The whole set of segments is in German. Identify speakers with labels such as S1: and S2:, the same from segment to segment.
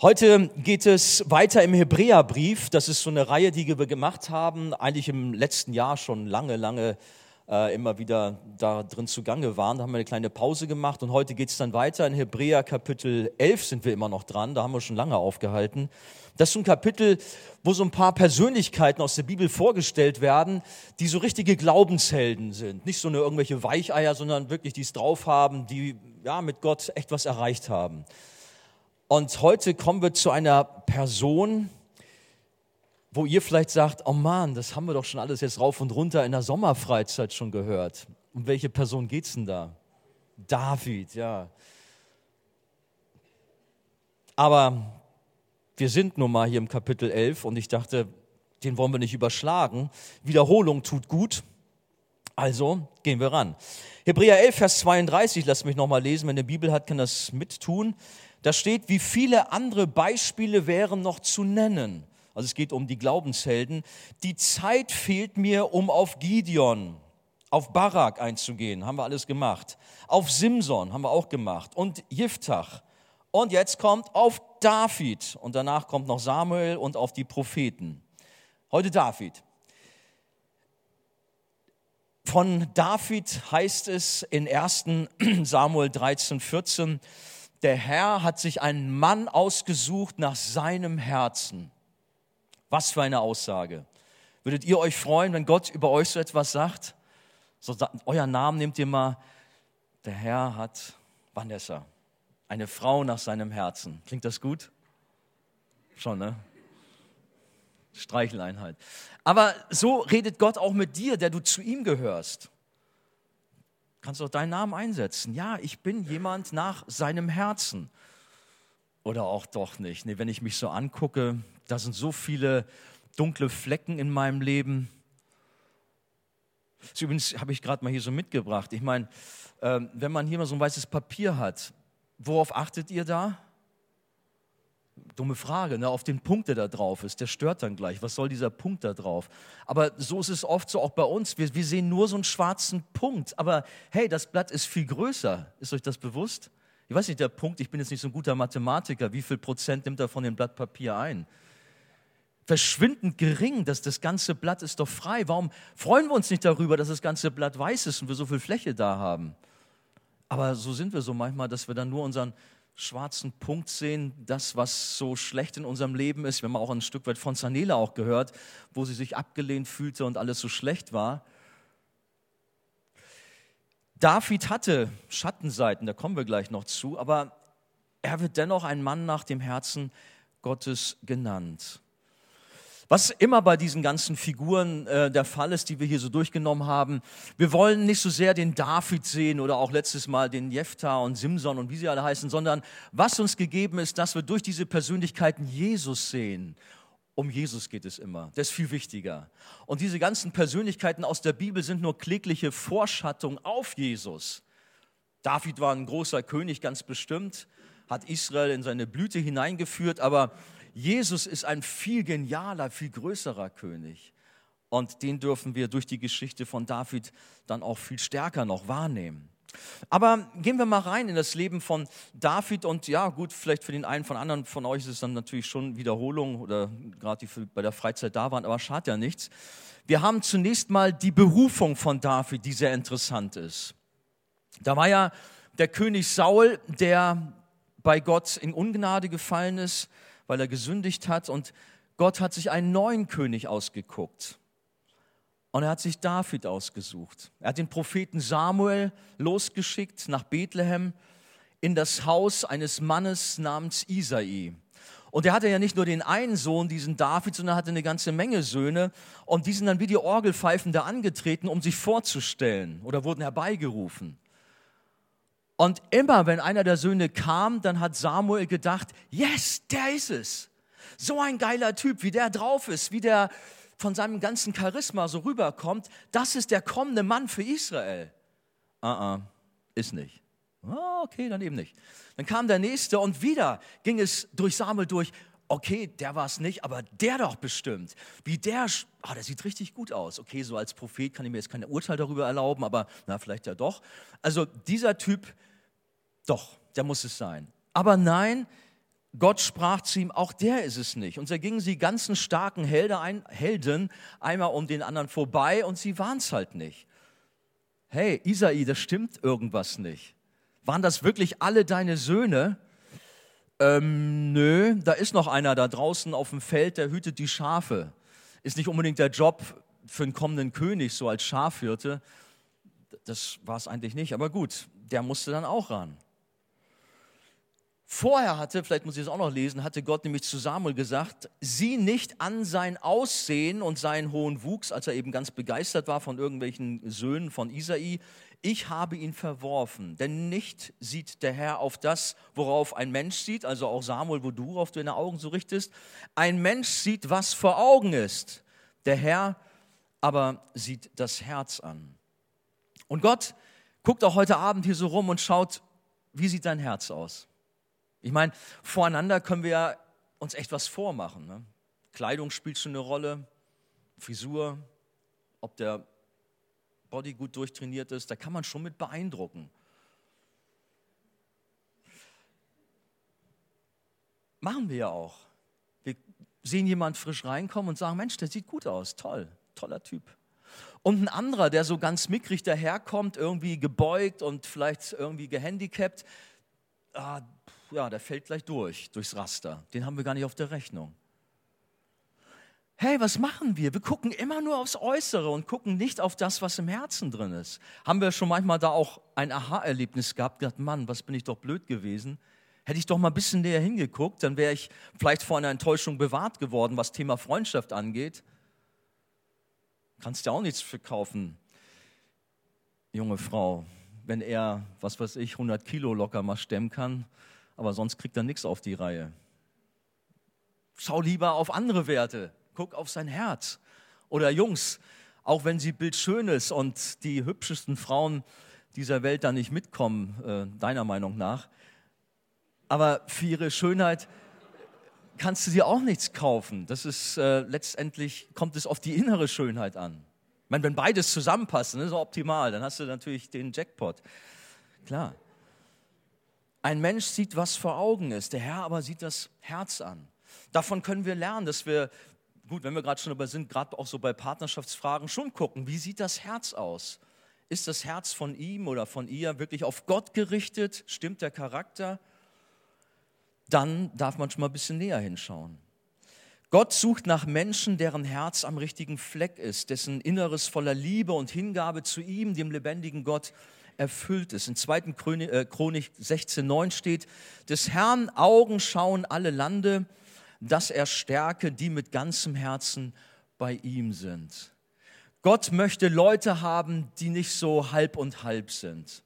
S1: Heute geht es weiter im Hebräerbrief. Das ist so eine Reihe, die wir gemacht haben, eigentlich im letzten Jahr schon lange, lange äh, immer wieder da drin zugange waren. Da haben wir eine kleine Pause gemacht und heute geht es dann weiter. In Hebräer Kapitel 11 sind wir immer noch dran, da haben wir schon lange aufgehalten. Das ist so ein Kapitel, wo so ein paar Persönlichkeiten aus der Bibel vorgestellt werden, die so richtige Glaubenshelden sind. Nicht so eine irgendwelche Weicheier, sondern wirklich die es drauf haben, die ja, mit Gott echt was erreicht haben. Und heute kommen wir zu einer Person, wo ihr vielleicht sagt, oh Mann, das haben wir doch schon alles jetzt rauf und runter in der Sommerfreizeit schon gehört. Um welche Person geht es denn da? David, ja. Aber wir sind nun mal hier im Kapitel 11 und ich dachte, den wollen wir nicht überschlagen. Wiederholung tut gut. Also gehen wir ran. Hebräer 11, Vers 32, lasst mich nochmal lesen. Wenn ihr Bibel hat, kann das mittun. Da steht, wie viele andere Beispiele wären noch zu nennen. Also es geht um die Glaubenshelden. Die Zeit fehlt mir, um auf Gideon, auf Barak einzugehen. Haben wir alles gemacht. Auf Simson haben wir auch gemacht. Und Jiftach. Und jetzt kommt auf David. Und danach kommt noch Samuel und auf die Propheten. Heute David. Von David heißt es in 1 Samuel 13, 14, der Herr hat sich einen Mann ausgesucht nach seinem Herzen. Was für eine Aussage. Würdet ihr euch freuen, wenn Gott über euch so etwas sagt? So, euer Namen nehmt ihr mal. Der Herr hat Vanessa, eine Frau nach seinem Herzen. Klingt das gut? Schon, ne? Streicheleinheit. Aber so redet Gott auch mit dir, der du zu ihm gehörst kannst du auch deinen Namen einsetzen. Ja, ich bin jemand nach seinem Herzen. Oder auch doch nicht. Nee, wenn ich mich so angucke, da sind so viele dunkle Flecken in meinem Leben. Das übrigens habe ich gerade mal hier so mitgebracht. Ich meine, äh, wenn man hier mal so ein weißes Papier hat, worauf achtet ihr da? Dumme Frage, ne, auf den Punkt, der da drauf ist, der stört dann gleich. Was soll dieser Punkt da drauf? Aber so ist es oft so auch bei uns. Wir, wir sehen nur so einen schwarzen Punkt. Aber hey, das Blatt ist viel größer. Ist euch das bewusst? Ich weiß nicht, der Punkt, ich bin jetzt nicht so ein guter Mathematiker, wie viel Prozent nimmt er von dem Blatt Papier ein? Verschwindend gering, dass das ganze Blatt ist doch frei. Warum freuen wir uns nicht darüber, dass das ganze Blatt weiß ist und wir so viel Fläche da haben? Aber so sind wir so manchmal, dass wir dann nur unseren schwarzen Punkt sehen, das, was so schlecht in unserem Leben ist. Wir haben auch ein Stück weit von Zanela auch gehört, wo sie sich abgelehnt fühlte und alles so schlecht war. David hatte Schattenseiten, da kommen wir gleich noch zu, aber er wird dennoch ein Mann nach dem Herzen Gottes genannt. Was immer bei diesen ganzen Figuren äh, der Fall ist, die wir hier so durchgenommen haben, wir wollen nicht so sehr den David sehen oder auch letztes Mal den Jephtha und Simson und wie sie alle heißen, sondern was uns gegeben ist, dass wir durch diese Persönlichkeiten Jesus sehen. Um Jesus geht es immer. Das ist viel wichtiger. Und diese ganzen Persönlichkeiten aus der Bibel sind nur klägliche Vorschattung auf Jesus. David war ein großer König, ganz bestimmt, hat Israel in seine Blüte hineingeführt, aber Jesus ist ein viel genialer, viel größerer König. Und den dürfen wir durch die Geschichte von David dann auch viel stärker noch wahrnehmen. Aber gehen wir mal rein in das Leben von David und ja, gut, vielleicht für den einen von anderen von euch ist es dann natürlich schon Wiederholung oder gerade die bei der Freizeit da waren, aber schadet ja nichts. Wir haben zunächst mal die Berufung von David, die sehr interessant ist. Da war ja der König Saul, der bei Gott in Ungnade gefallen ist weil er gesündigt hat und Gott hat sich einen neuen König ausgeguckt. Und er hat sich David ausgesucht. Er hat den Propheten Samuel losgeschickt nach Bethlehem in das Haus eines Mannes namens Isai. Und er hatte ja nicht nur den einen Sohn, diesen David, sondern hatte eine ganze Menge Söhne. Und die sind dann wie die Orgelpfeifen da angetreten, um sich vorzustellen oder wurden herbeigerufen. Und immer, wenn einer der Söhne kam, dann hat Samuel gedacht, yes, der ist es. So ein geiler Typ, wie der drauf ist, wie der von seinem ganzen Charisma so rüberkommt, das ist der kommende Mann für Israel. Ah, uh -uh, ist nicht. Oh, okay, dann eben nicht. Dann kam der nächste und wieder ging es durch Samuel durch. Okay, der war es nicht, aber der doch bestimmt. Wie der, oh, der sieht richtig gut aus. Okay, so als Prophet kann ich mir jetzt kein Urteil darüber erlauben, aber na, vielleicht ja doch. Also dieser Typ, doch, der muss es sein. Aber nein, Gott sprach zu ihm, auch der ist es nicht. Und da gingen sie ganzen starken Helden einmal um den anderen vorbei und sie waren es halt nicht. Hey, Isai, das stimmt irgendwas nicht. Waren das wirklich alle deine Söhne? Ähm, nö, da ist noch einer da draußen auf dem Feld, der hütet die Schafe. Ist nicht unbedingt der Job für einen kommenden König, so als Schafhirte. Das war es eigentlich nicht, aber gut, der musste dann auch ran. Vorher hatte, vielleicht muss ich es auch noch lesen, hatte Gott nämlich zu Samuel gesagt, sieh nicht an sein Aussehen und seinen hohen Wuchs, als er eben ganz begeistert war von irgendwelchen Söhnen von Isai. Ich habe ihn verworfen, denn nicht sieht der Herr auf das, worauf ein Mensch sieht, also auch Samuel, wo du auf deine Augen so richtest. Ein Mensch sieht, was vor Augen ist. Der Herr aber sieht das Herz an. Und Gott guckt auch heute Abend hier so rum und schaut, wie sieht dein Herz aus? Ich meine, voreinander können wir uns echt was vormachen. Ne? Kleidung spielt schon eine Rolle, Frisur, ob der Body gut durchtrainiert ist, da kann man schon mit beeindrucken. Machen wir ja auch. Wir sehen jemand frisch reinkommen und sagen, Mensch, der sieht gut aus, toll, toller Typ. Und ein anderer, der so ganz mickrig daherkommt, irgendwie gebeugt und vielleicht irgendwie gehandicapt, ah, ja, der fällt gleich durch, durchs Raster. Den haben wir gar nicht auf der Rechnung. Hey, was machen wir? Wir gucken immer nur aufs Äußere und gucken nicht auf das, was im Herzen drin ist. Haben wir schon manchmal da auch ein Aha-Erlebnis gehabt, gedacht, Mann, was bin ich doch blöd gewesen. Hätte ich doch mal ein bisschen näher hingeguckt, dann wäre ich vielleicht vor einer Enttäuschung bewahrt geworden, was Thema Freundschaft angeht. Kannst ja auch nichts verkaufen, junge Frau, wenn er, was weiß ich, 100 Kilo locker mal stemmen kann aber sonst kriegt er nichts auf die Reihe. Schau lieber auf andere Werte, guck auf sein Herz. Oder Jungs, auch wenn sie bildschön ist und die hübschesten Frauen dieser Welt da nicht mitkommen, äh, deiner Meinung nach, aber für ihre Schönheit kannst du dir auch nichts kaufen. Das ist äh, letztendlich kommt es auf die innere Schönheit an. Ich meine, wenn beides zusammenpasst, ist es optimal. Dann hast du natürlich den Jackpot. Klar. Ein Mensch sieht, was vor Augen ist, der Herr aber sieht das Herz an. Davon können wir lernen, dass wir, gut, wenn wir gerade schon dabei sind, gerade auch so bei Partnerschaftsfragen schon gucken, wie sieht das Herz aus? Ist das Herz von ihm oder von ihr wirklich auf Gott gerichtet? Stimmt der Charakter? Dann darf man schon mal ein bisschen näher hinschauen. Gott sucht nach Menschen, deren Herz am richtigen Fleck ist, dessen Inneres voller Liebe und Hingabe zu ihm, dem lebendigen Gott, erfüllt ist. In 2. Äh, Chronik 16,9 steht, des Herrn Augen schauen alle Lande, dass er stärke, die mit ganzem Herzen bei ihm sind. Gott möchte Leute haben, die nicht so halb und halb sind.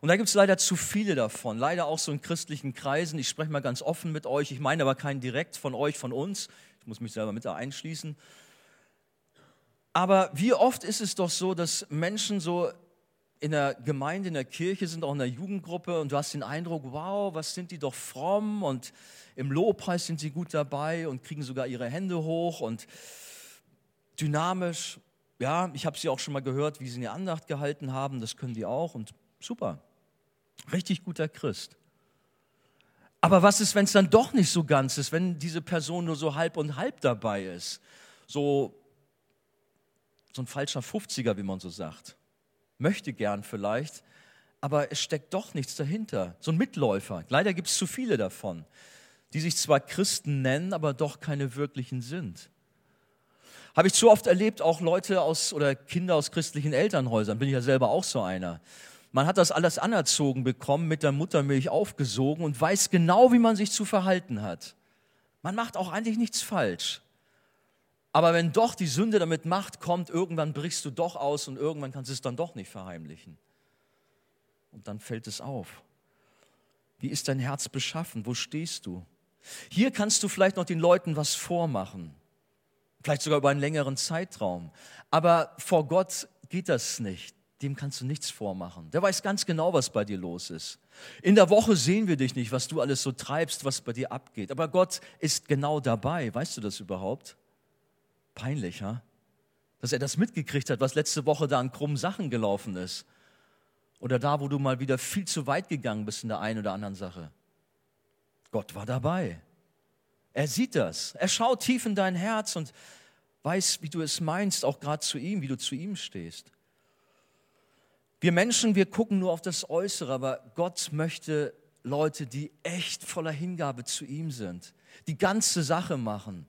S1: Und da gibt es leider zu viele davon, leider auch so in christlichen Kreisen. Ich spreche mal ganz offen mit euch, ich meine aber keinen direkt von euch, von uns. Ich muss mich selber mit da einschließen. Aber wie oft ist es doch so, dass Menschen so in der Gemeinde, in der Kirche sind, auch in der Jugendgruppe und du hast den Eindruck, wow, was sind die doch fromm und im Lobpreis sind sie gut dabei und kriegen sogar ihre Hände hoch und dynamisch. Ja, ich habe sie auch schon mal gehört, wie sie eine Andacht gehalten haben, das können die auch und super. Richtig guter Christ. Aber was ist, wenn es dann doch nicht so ganz ist, wenn diese Person nur so halb und halb dabei ist? So, so ein falscher 50er, wie man so sagt möchte gern vielleicht, aber es steckt doch nichts dahinter. So ein Mitläufer. Leider gibt es zu viele davon, die sich zwar Christen nennen, aber doch keine wirklichen sind. Habe ich zu oft erlebt, auch Leute aus oder Kinder aus christlichen Elternhäusern, bin ich ja selber auch so einer. Man hat das alles anerzogen bekommen, mit der Muttermilch aufgesogen und weiß genau, wie man sich zu verhalten hat. Man macht auch eigentlich nichts falsch. Aber wenn doch die Sünde damit Macht kommt, irgendwann brichst du doch aus und irgendwann kannst du es dann doch nicht verheimlichen. Und dann fällt es auf. Wie ist dein Herz beschaffen? Wo stehst du? Hier kannst du vielleicht noch den Leuten was vormachen, vielleicht sogar über einen längeren Zeitraum. Aber vor Gott geht das nicht. Dem kannst du nichts vormachen. Der weiß ganz genau, was bei dir los ist. In der Woche sehen wir dich nicht, was du alles so treibst, was bei dir abgeht. Aber Gott ist genau dabei. Weißt du das überhaupt? Peinlich, ha? Dass er das mitgekriegt hat, was letzte Woche da an krummen Sachen gelaufen ist. Oder da, wo du mal wieder viel zu weit gegangen bist in der einen oder anderen Sache. Gott war dabei. Er sieht das. Er schaut tief in dein Herz und weiß, wie du es meinst, auch gerade zu ihm, wie du zu ihm stehst. Wir Menschen, wir gucken nur auf das Äußere, aber Gott möchte Leute, die echt voller Hingabe zu ihm sind, die ganze Sache machen,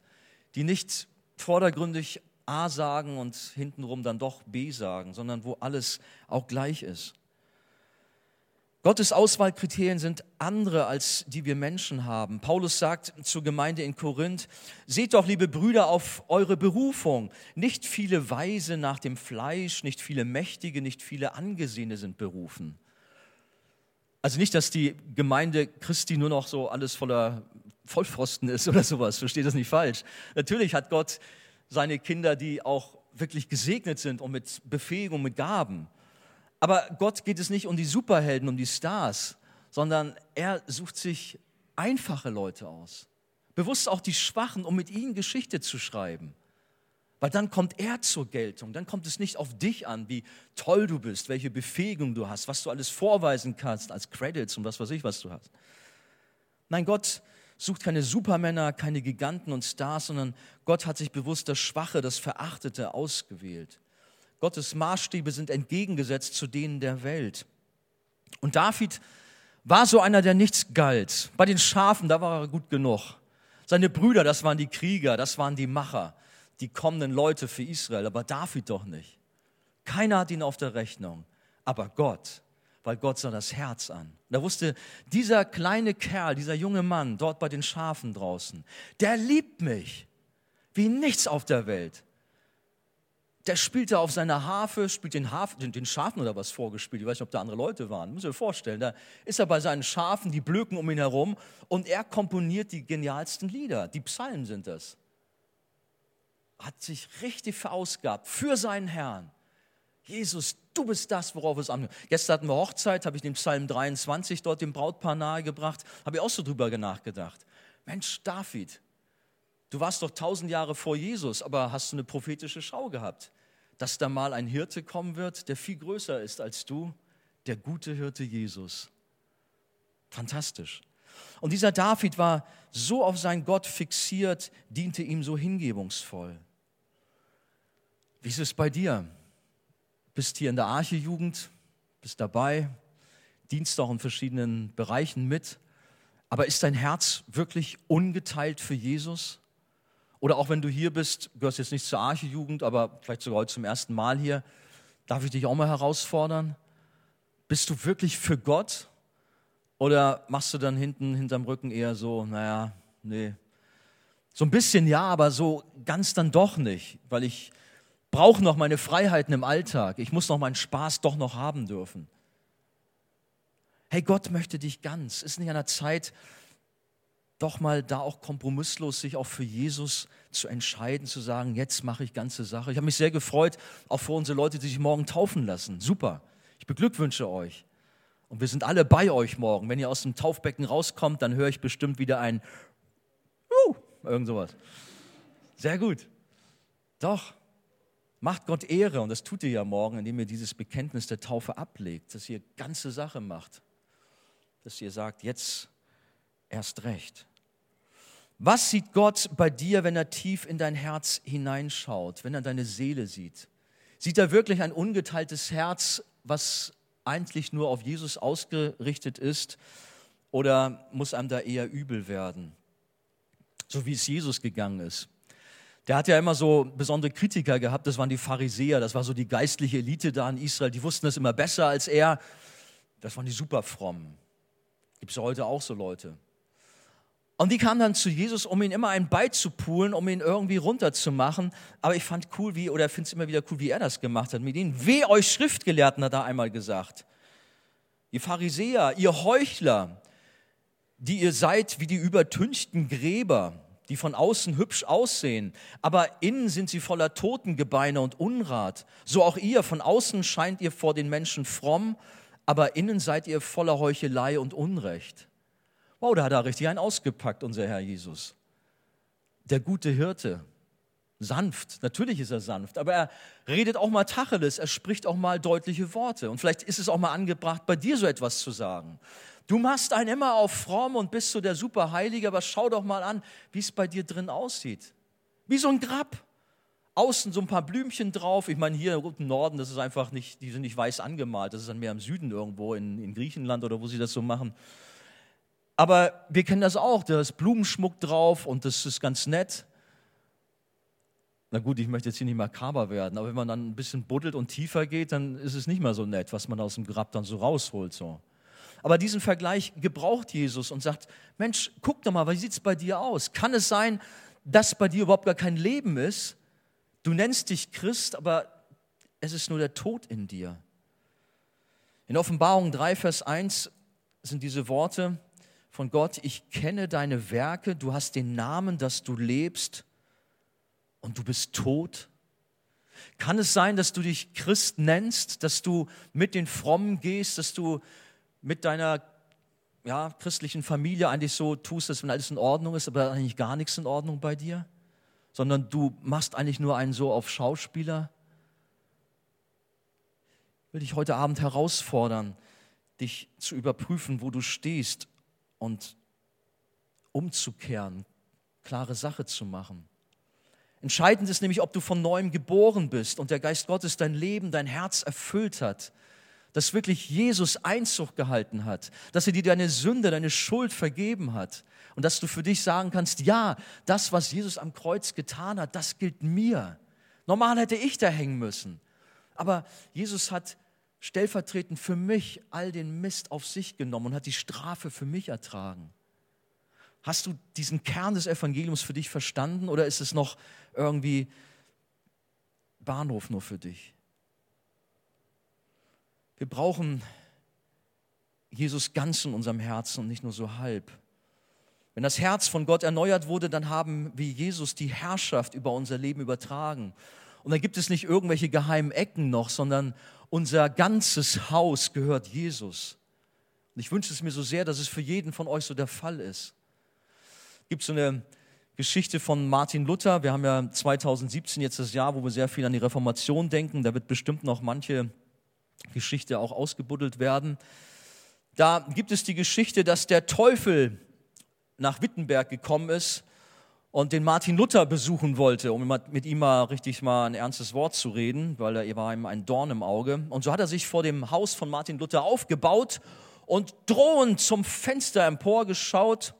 S1: die nicht vordergründig A sagen und hintenrum dann doch B sagen, sondern wo alles auch gleich ist. Gottes Auswahlkriterien sind andere, als die wir Menschen haben. Paulus sagt zur Gemeinde in Korinth, seht doch, liebe Brüder, auf eure Berufung. Nicht viele Weise nach dem Fleisch, nicht viele Mächtige, nicht viele Angesehene sind berufen. Also nicht, dass die Gemeinde Christi nur noch so alles voller Vollpfosten ist oder sowas, versteht das nicht falsch. Natürlich hat Gott seine Kinder, die auch wirklich gesegnet sind und mit Befähigung, mit Gaben. Aber Gott geht es nicht um die Superhelden, um die Stars, sondern er sucht sich einfache Leute aus. Bewusst auch die Schwachen, um mit ihnen Geschichte zu schreiben. Weil dann kommt er zur Geltung. Dann kommt es nicht auf dich an, wie toll du bist, welche Befähigung du hast, was du alles vorweisen kannst als Credits und was weiß ich, was du hast. Nein, Gott sucht keine Supermänner, keine Giganten und Stars, sondern Gott hat sich bewusst das Schwache, das Verachtete ausgewählt. Gottes Maßstäbe sind entgegengesetzt zu denen der Welt. Und David war so einer, der nichts galt. Bei den Schafen, da war er gut genug. Seine Brüder, das waren die Krieger, das waren die Macher, die kommenden Leute für Israel, aber David doch nicht. Keiner hat ihn auf der Rechnung, aber Gott, weil Gott sah das Herz an. Da wusste dieser kleine Kerl, dieser junge Mann dort bei den Schafen draußen, der liebt mich wie nichts auf der Welt der spielte auf seiner Harfe, spielt den, Harf, den, den, Schafen oder was vorgespielt. Ich weiß nicht, ob da andere Leute waren. Muss ich mir vorstellen. Da ist er bei seinen Schafen, die blöken um ihn herum und er komponiert die genialsten Lieder. Die Psalmen sind das. Hat sich richtig verausgabt für seinen Herrn. Jesus, du bist das, worauf es ankommt. Gestern hatten wir Hochzeit, habe ich den Psalm 23 dort dem Brautpaar nahegebracht, habe ich auch so drüber nachgedacht. Mensch, David, du warst doch tausend Jahre vor Jesus, aber hast du eine prophetische Schau gehabt? dass da mal ein Hirte kommen wird, der viel größer ist als du, der gute Hirte Jesus. Fantastisch. Und dieser David war so auf seinen Gott fixiert, diente ihm so hingebungsvoll. Wie ist es bei dir? Bist hier in der Arche-Jugend, bist dabei, dienst auch in verschiedenen Bereichen mit, aber ist dein Herz wirklich ungeteilt für Jesus? Oder auch wenn du hier bist, gehörst jetzt nicht zur Arche-Jugend, aber vielleicht sogar heute zum ersten Mal hier, darf ich dich auch mal herausfordern? Bist du wirklich für Gott? Oder machst du dann hinten, hinterm Rücken eher so, naja, nee. So ein bisschen ja, aber so ganz dann doch nicht, weil ich brauche noch meine Freiheiten im Alltag. Ich muss noch meinen Spaß doch noch haben dürfen. Hey, Gott möchte dich ganz. Ist nicht an der Zeit, doch mal da auch kompromisslos sich auch für Jesus zu entscheiden, zu sagen, jetzt mache ich ganze Sache. Ich habe mich sehr gefreut, auch für unsere Leute, die sich morgen taufen lassen. Super. Ich beglückwünsche euch. Und wir sind alle bei euch morgen. Wenn ihr aus dem Taufbecken rauskommt, dann höre ich bestimmt wieder ein uh, irgend sowas. Sehr gut. Doch. Macht Gott Ehre und das tut ihr ja morgen, indem ihr dieses Bekenntnis der Taufe ablegt, dass ihr ganze Sache macht. Dass ihr sagt, jetzt erst recht. Was sieht Gott bei dir, wenn er tief in dein Herz hineinschaut, wenn er deine Seele sieht? Sieht er wirklich ein ungeteiltes Herz, was eigentlich nur auf Jesus ausgerichtet ist? Oder muss einem da eher übel werden? So wie es Jesus gegangen ist. Der hat ja immer so besondere Kritiker gehabt, das waren die Pharisäer, das war so die geistliche Elite da in Israel, die wussten das immer besser als er. Das waren die superfrommen. Gibt es heute auch so Leute. Und die kamen dann zu Jesus, um ihn immer ein beizupulen, um ihn irgendwie runterzumachen. Aber ich fand cool, wie, oder finde es immer wieder cool, wie er das gemacht hat mit ihnen. Weh euch Schriftgelehrten, hat er einmal gesagt. Ihr Pharisäer, ihr Heuchler, die ihr seid wie die übertünchten Gräber, die von außen hübsch aussehen, aber innen sind sie voller Totengebeine und Unrat. So auch ihr, von außen scheint ihr vor den Menschen fromm, aber innen seid ihr voller Heuchelei und Unrecht. Wow, da hat er richtig einen ausgepackt, unser Herr Jesus. Der gute Hirte. sanft. Natürlich ist er sanft, aber er redet auch mal Tacheles, er spricht auch mal deutliche Worte. Und vielleicht ist es auch mal angebracht, bei dir so etwas zu sagen. Du machst einen immer auf fromm und bist so der Superheilige, aber schau doch mal an, wie es bei dir drin aussieht. Wie so ein Grab. Außen so ein paar Blümchen drauf. Ich meine, hier im Norden, das ist einfach nicht, die sind nicht weiß angemalt. Das ist dann mehr im Süden irgendwo, in, in Griechenland oder wo sie das so machen. Aber wir kennen das auch, da ist Blumenschmuck drauf und das ist ganz nett. Na gut, ich möchte jetzt hier nicht makaber werden, aber wenn man dann ein bisschen buddelt und tiefer geht, dann ist es nicht mehr so nett, was man aus dem Grab dann so rausholt. So. Aber diesen Vergleich gebraucht Jesus und sagt, Mensch, guck doch mal, wie sieht es bei dir aus? Kann es sein, dass bei dir überhaupt gar kein Leben ist? Du nennst dich Christ, aber es ist nur der Tod in dir. In Offenbarung 3, Vers 1 sind diese Worte von Gott, ich kenne deine Werke, du hast den Namen, dass du lebst und du bist tot. Kann es sein, dass du dich Christ nennst, dass du mit den Frommen gehst, dass du mit deiner ja, christlichen Familie eigentlich so tust, dass wenn alles in Ordnung ist, aber eigentlich gar nichts in Ordnung bei dir? Sondern du machst eigentlich nur einen so auf Schauspieler? Ich will dich heute Abend herausfordern, dich zu überprüfen, wo du stehst und umzukehren, klare Sache zu machen. Entscheidend ist nämlich, ob du von neuem geboren bist und der Geist Gottes dein Leben, dein Herz erfüllt hat dass wirklich Jesus Einzug gehalten hat, dass er dir deine Sünde, deine Schuld vergeben hat und dass du für dich sagen kannst, ja, das, was Jesus am Kreuz getan hat, das gilt mir. Normal hätte ich da hängen müssen, aber Jesus hat stellvertretend für mich all den Mist auf sich genommen und hat die Strafe für mich ertragen. Hast du diesen Kern des Evangeliums für dich verstanden oder ist es noch irgendwie Bahnhof nur für dich? Wir brauchen Jesus ganz in unserem Herzen und nicht nur so halb. Wenn das Herz von Gott erneuert wurde, dann haben wir Jesus die Herrschaft über unser Leben übertragen. Und dann gibt es nicht irgendwelche geheimen Ecken noch, sondern unser ganzes Haus gehört Jesus. Und ich wünsche es mir so sehr, dass es für jeden von euch so der Fall ist. Es gibt so eine Geschichte von Martin Luther. Wir haben ja 2017 jetzt das Jahr, wo wir sehr viel an die Reformation denken. Da wird bestimmt noch manche Geschichte auch ausgebuddelt werden. Da gibt es die Geschichte, dass der Teufel nach Wittenberg gekommen ist und den Martin Luther besuchen wollte, um mit ihm mal richtig mal ein ernstes Wort zu reden, weil er war ihm ein Dorn im Auge. Und so hat er sich vor dem Haus von Martin Luther aufgebaut und drohend zum Fenster emporgeschaut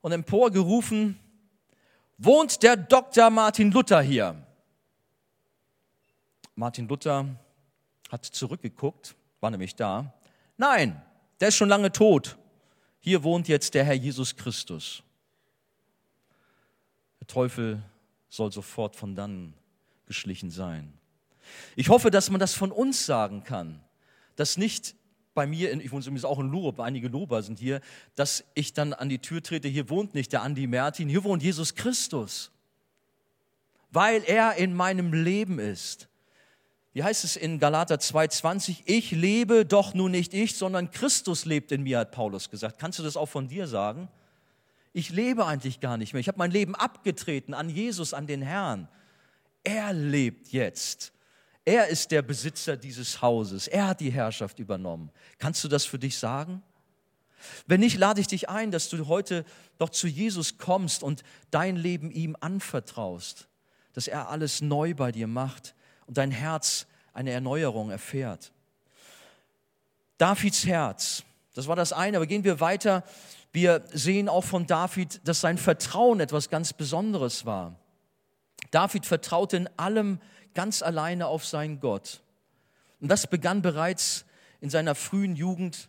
S1: und emporgerufen, wohnt der Dr. Martin Luther hier? Martin Luther hat zurückgeguckt, war nämlich da. Nein, der ist schon lange tot. Hier wohnt jetzt der Herr Jesus Christus. Der Teufel soll sofort von dann geschlichen sein. Ich hoffe, dass man das von uns sagen kann, dass nicht bei mir, ich wohne übrigens auch in Lurup, einige Lober sind hier, dass ich dann an die Tür trete, hier wohnt nicht der Andi Mertin, hier wohnt Jesus Christus, weil er in meinem Leben ist wie heißt es in Galater 2,20? Ich lebe doch nun nicht ich, sondern Christus lebt in mir, hat Paulus gesagt. Kannst du das auch von dir sagen? Ich lebe eigentlich gar nicht mehr. Ich habe mein Leben abgetreten an Jesus, an den Herrn. Er lebt jetzt. Er ist der Besitzer dieses Hauses. Er hat die Herrschaft übernommen. Kannst du das für dich sagen? Wenn nicht, lade ich dich ein, dass du heute doch zu Jesus kommst und dein Leben ihm anvertraust, dass er alles neu bei dir macht und dein Herz eine Erneuerung erfährt. Davids Herz, das war das eine, aber gehen wir weiter. Wir sehen auch von David, dass sein Vertrauen etwas ganz Besonderes war. David vertraute in allem ganz alleine auf seinen Gott. Und das begann bereits in seiner frühen Jugend,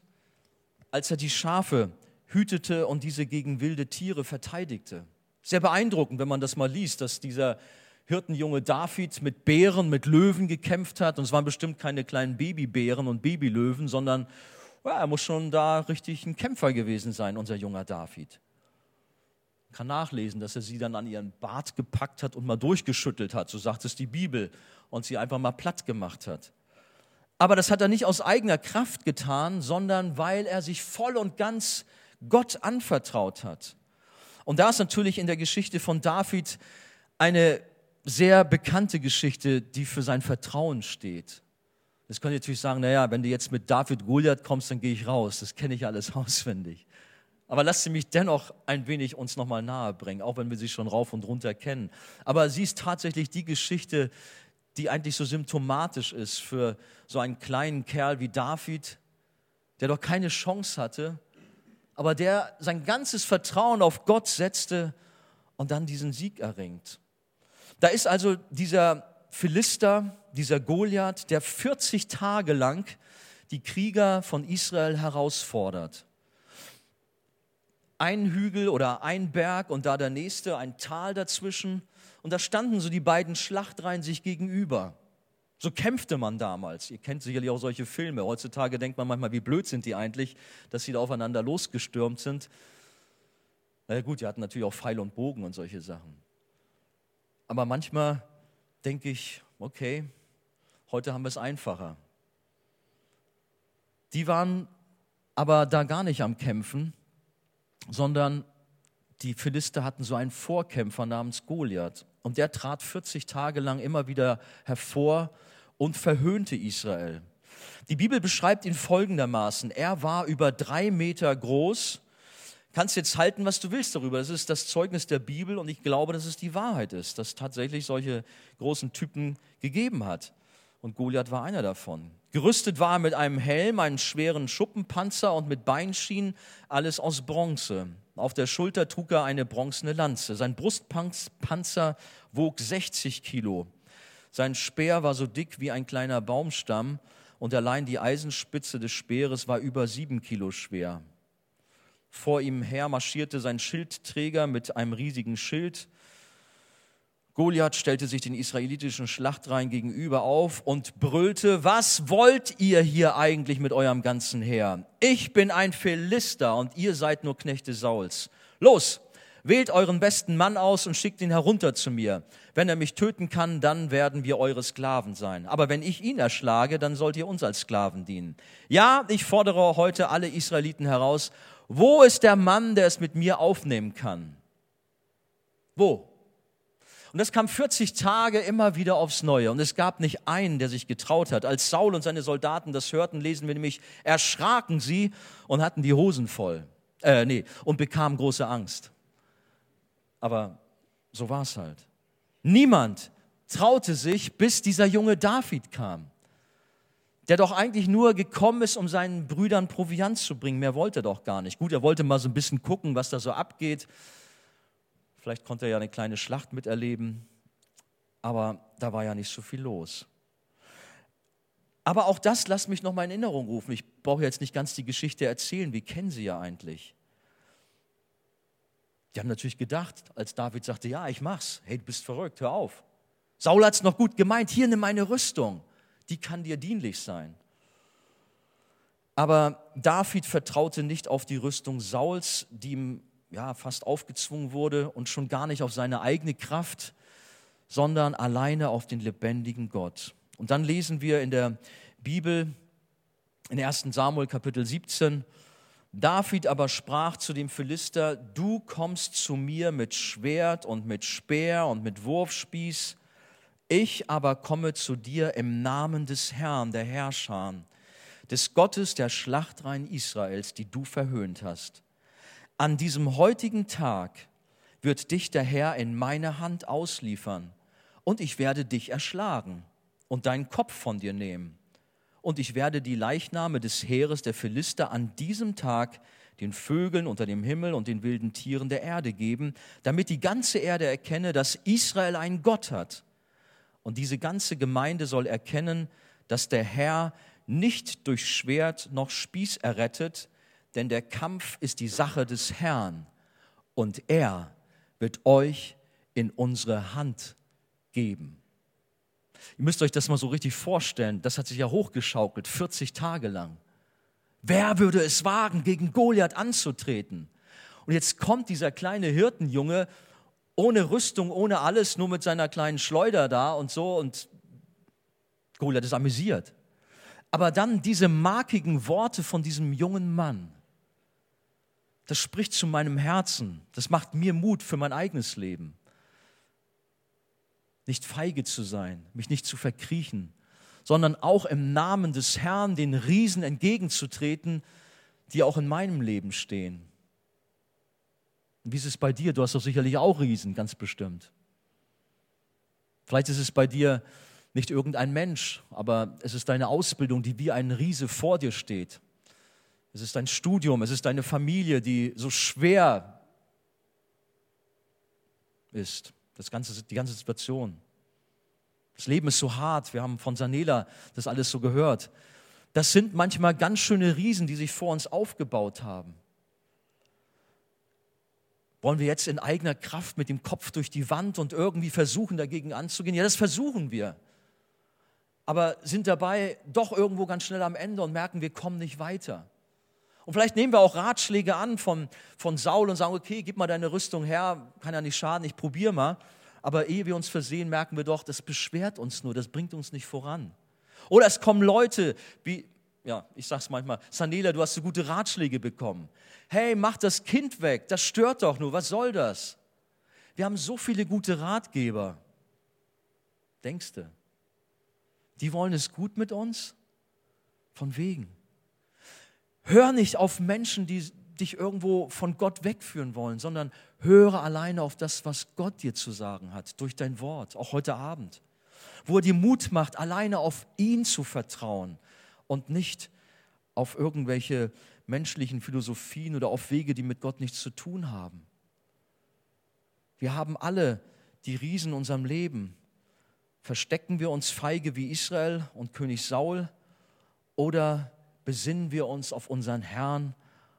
S1: als er die Schafe hütete und diese gegen wilde Tiere verteidigte. Sehr beeindruckend, wenn man das mal liest, dass dieser Hirtenjunge David mit Bären, mit Löwen gekämpft hat. Und es waren bestimmt keine kleinen Babybären und Babylöwen, sondern ja, er muss schon da richtig ein Kämpfer gewesen sein, unser junger David. Man kann nachlesen, dass er sie dann an ihren Bart gepackt hat und mal durchgeschüttelt hat, so sagt es die Bibel, und sie einfach mal platt gemacht hat. Aber das hat er nicht aus eigener Kraft getan, sondern weil er sich voll und ganz Gott anvertraut hat. Und da ist natürlich in der Geschichte von David eine sehr bekannte Geschichte, die für sein Vertrauen steht. Das könnt ihr natürlich sagen, naja, wenn du jetzt mit David Goliath kommst, dann gehe ich raus. Das kenne ich alles auswendig. Aber lasst sie mich dennoch ein wenig uns nochmal nahe bringen, auch wenn wir sie schon rauf und runter kennen. Aber sie ist tatsächlich die Geschichte, die eigentlich so symptomatisch ist für so einen kleinen Kerl wie David, der doch keine Chance hatte, aber der sein ganzes Vertrauen auf Gott setzte und dann diesen Sieg erringt. Da ist also dieser Philister, dieser Goliath, der 40 Tage lang die Krieger von Israel herausfordert. Ein Hügel oder ein Berg und da der nächste, ein Tal dazwischen. Und da standen so die beiden Schlachtreihen sich gegenüber. So kämpfte man damals. Ihr kennt sicherlich auch solche Filme. Heutzutage denkt man manchmal, wie blöd sind die eigentlich, dass sie da aufeinander losgestürmt sind. Na gut, die hatten natürlich auch Pfeil und Bogen und solche Sachen. Aber manchmal denke ich, okay, heute haben wir es einfacher. Die waren aber da gar nicht am Kämpfen, sondern die Philister hatten so einen Vorkämpfer namens Goliath. Und der trat 40 Tage lang immer wieder hervor und verhöhnte Israel. Die Bibel beschreibt ihn folgendermaßen. Er war über drei Meter groß. Kannst jetzt halten, was du willst darüber. Das ist das Zeugnis der Bibel und ich glaube, dass es die Wahrheit ist, dass tatsächlich solche großen Typen gegeben hat. Und Goliath war einer davon. Gerüstet war er mit einem Helm, einem schweren Schuppenpanzer und mit Beinschienen, alles aus Bronze. Auf der Schulter trug er eine bronzene Lanze. Sein Brustpanzer wog 60 Kilo. Sein Speer war so dick wie ein kleiner Baumstamm und allein die Eisenspitze des Speeres war über sieben Kilo schwer. Vor ihm her marschierte sein Schildträger mit einem riesigen Schild. Goliath stellte sich den israelitischen Schlachtreihen gegenüber auf und brüllte, was wollt ihr hier eigentlich mit eurem ganzen Heer? Ich bin ein Philister und ihr seid nur Knechte Sauls. Los, wählt euren besten Mann aus und schickt ihn herunter zu mir. Wenn er mich töten kann, dann werden wir eure Sklaven sein. Aber wenn ich ihn erschlage, dann sollt ihr uns als Sklaven dienen. Ja, ich fordere heute alle Israeliten heraus, wo ist der Mann, der es mit mir aufnehmen kann? Wo? Und das kam 40 Tage immer wieder aufs Neue. Und es gab nicht einen, der sich getraut hat. Als Saul und seine Soldaten das hörten, lesen wir nämlich, erschraken sie und hatten die Hosen voll. Äh, nee, und bekamen große Angst. Aber so war es halt. Niemand traute sich, bis dieser junge David kam, der doch eigentlich nur gekommen ist, um seinen Brüdern Proviant zu bringen. Mehr wollte er doch gar nicht. Gut, er wollte mal so ein bisschen gucken, was da so abgeht. Vielleicht konnte er ja eine kleine Schlacht miterleben, aber da war ja nicht so viel los. Aber auch das lasst mich noch mal in Erinnerung rufen. Ich brauche jetzt nicht ganz die Geschichte erzählen, wir kennen sie ja eigentlich. Die haben natürlich gedacht, als David sagte, ja, ich mach's. Hey, du bist verrückt, hör auf. Saul hat's noch gut gemeint, hier nimm meine Rüstung. Die kann dir dienlich sein. Aber David vertraute nicht auf die Rüstung Sauls, die ihm ja, fast aufgezwungen wurde und schon gar nicht auf seine eigene Kraft, sondern alleine auf den lebendigen Gott. Und dann lesen wir in der Bibel in 1 Samuel Kapitel 17, David aber sprach zu dem Philister, du kommst zu mir mit Schwert und mit Speer und mit Wurfspieß, ich aber komme zu dir im Namen des Herrn, der Herrscher, des Gottes der Schlachtreihen Israels, die du verhöhnt hast. An diesem heutigen Tag wird dich der Herr in meine Hand ausliefern und ich werde dich erschlagen und deinen Kopf von dir nehmen und ich werde die Leichname des Heeres der Philister an diesem Tag den Vögeln unter dem Himmel und den wilden Tieren der Erde geben, damit die ganze Erde erkenne, dass Israel einen Gott hat. Und diese ganze Gemeinde soll erkennen, dass der Herr nicht durch Schwert noch Spieß errettet, denn der Kampf ist die Sache des Herrn und er wird euch in unsere Hand geben. Ihr müsst euch das mal so richtig vorstellen. Das hat sich ja hochgeschaukelt, 40 Tage lang. Wer würde es wagen, gegen Goliath anzutreten? Und jetzt kommt dieser kleine Hirtenjunge ohne Rüstung, ohne alles, nur mit seiner kleinen Schleuder da und so und Goliath ist amüsiert. Aber dann diese markigen Worte von diesem jungen Mann, das spricht zu meinem Herzen, das macht mir Mut für mein eigenes Leben. nicht feige zu sein, mich nicht zu verkriechen, sondern auch im Namen des Herrn den Riesen entgegenzutreten, die auch in meinem Leben stehen. Wie ist es bei dir? Du hast doch sicherlich auch Riesen, ganz bestimmt. Vielleicht ist es bei dir nicht irgendein Mensch, aber es ist deine Ausbildung, die wie ein Riese vor dir steht. Es ist dein Studium, es ist deine Familie, die so schwer ist. Das ganze, die ganze Situation. Das Leben ist so hart. Wir haben von Sanela das alles so gehört. Das sind manchmal ganz schöne Riesen, die sich vor uns aufgebaut haben. Wollen wir jetzt in eigener Kraft mit dem Kopf durch die Wand und irgendwie versuchen, dagegen anzugehen? Ja, das versuchen wir. Aber sind dabei doch irgendwo ganz schnell am Ende und merken, wir kommen nicht weiter. Und vielleicht nehmen wir auch Ratschläge an von, von Saul und sagen, okay, gib mal deine Rüstung her, kann ja nicht schaden, ich probiere mal. Aber ehe wir uns versehen, merken wir doch, das beschwert uns nur, das bringt uns nicht voran. Oder es kommen Leute, wie, ja, ich sag's manchmal, Sanela, du hast so gute Ratschläge bekommen. Hey, mach das Kind weg, das stört doch nur, was soll das? Wir haben so viele gute Ratgeber. Denkst du? Die wollen es gut mit uns? Von wegen. Hör nicht auf Menschen, die dich irgendwo von Gott wegführen wollen, sondern höre alleine auf das, was Gott dir zu sagen hat, durch dein Wort, auch heute Abend. Wo er dir Mut macht, alleine auf ihn zu vertrauen und nicht auf irgendwelche menschlichen Philosophien oder auf Wege, die mit Gott nichts zu tun haben. Wir haben alle die Riesen in unserem Leben. Verstecken wir uns feige wie Israel und König Saul oder besinnen wir uns auf unseren Herrn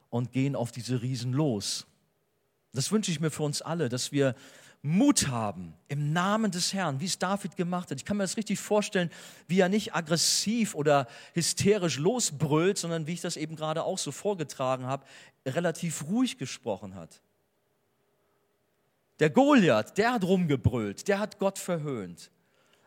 S1: und gehen auf diese Riesen los? Das wünsche ich mir für uns alle, dass wir Mut haben im Namen des Herrn, wie es David gemacht hat. Ich kann mir das richtig vorstellen, wie er nicht aggressiv oder hysterisch losbrüllt, sondern wie ich das eben gerade auch so vorgetragen habe, relativ ruhig gesprochen hat. Der Goliath, der hat rumgebrüllt, der hat Gott verhöhnt.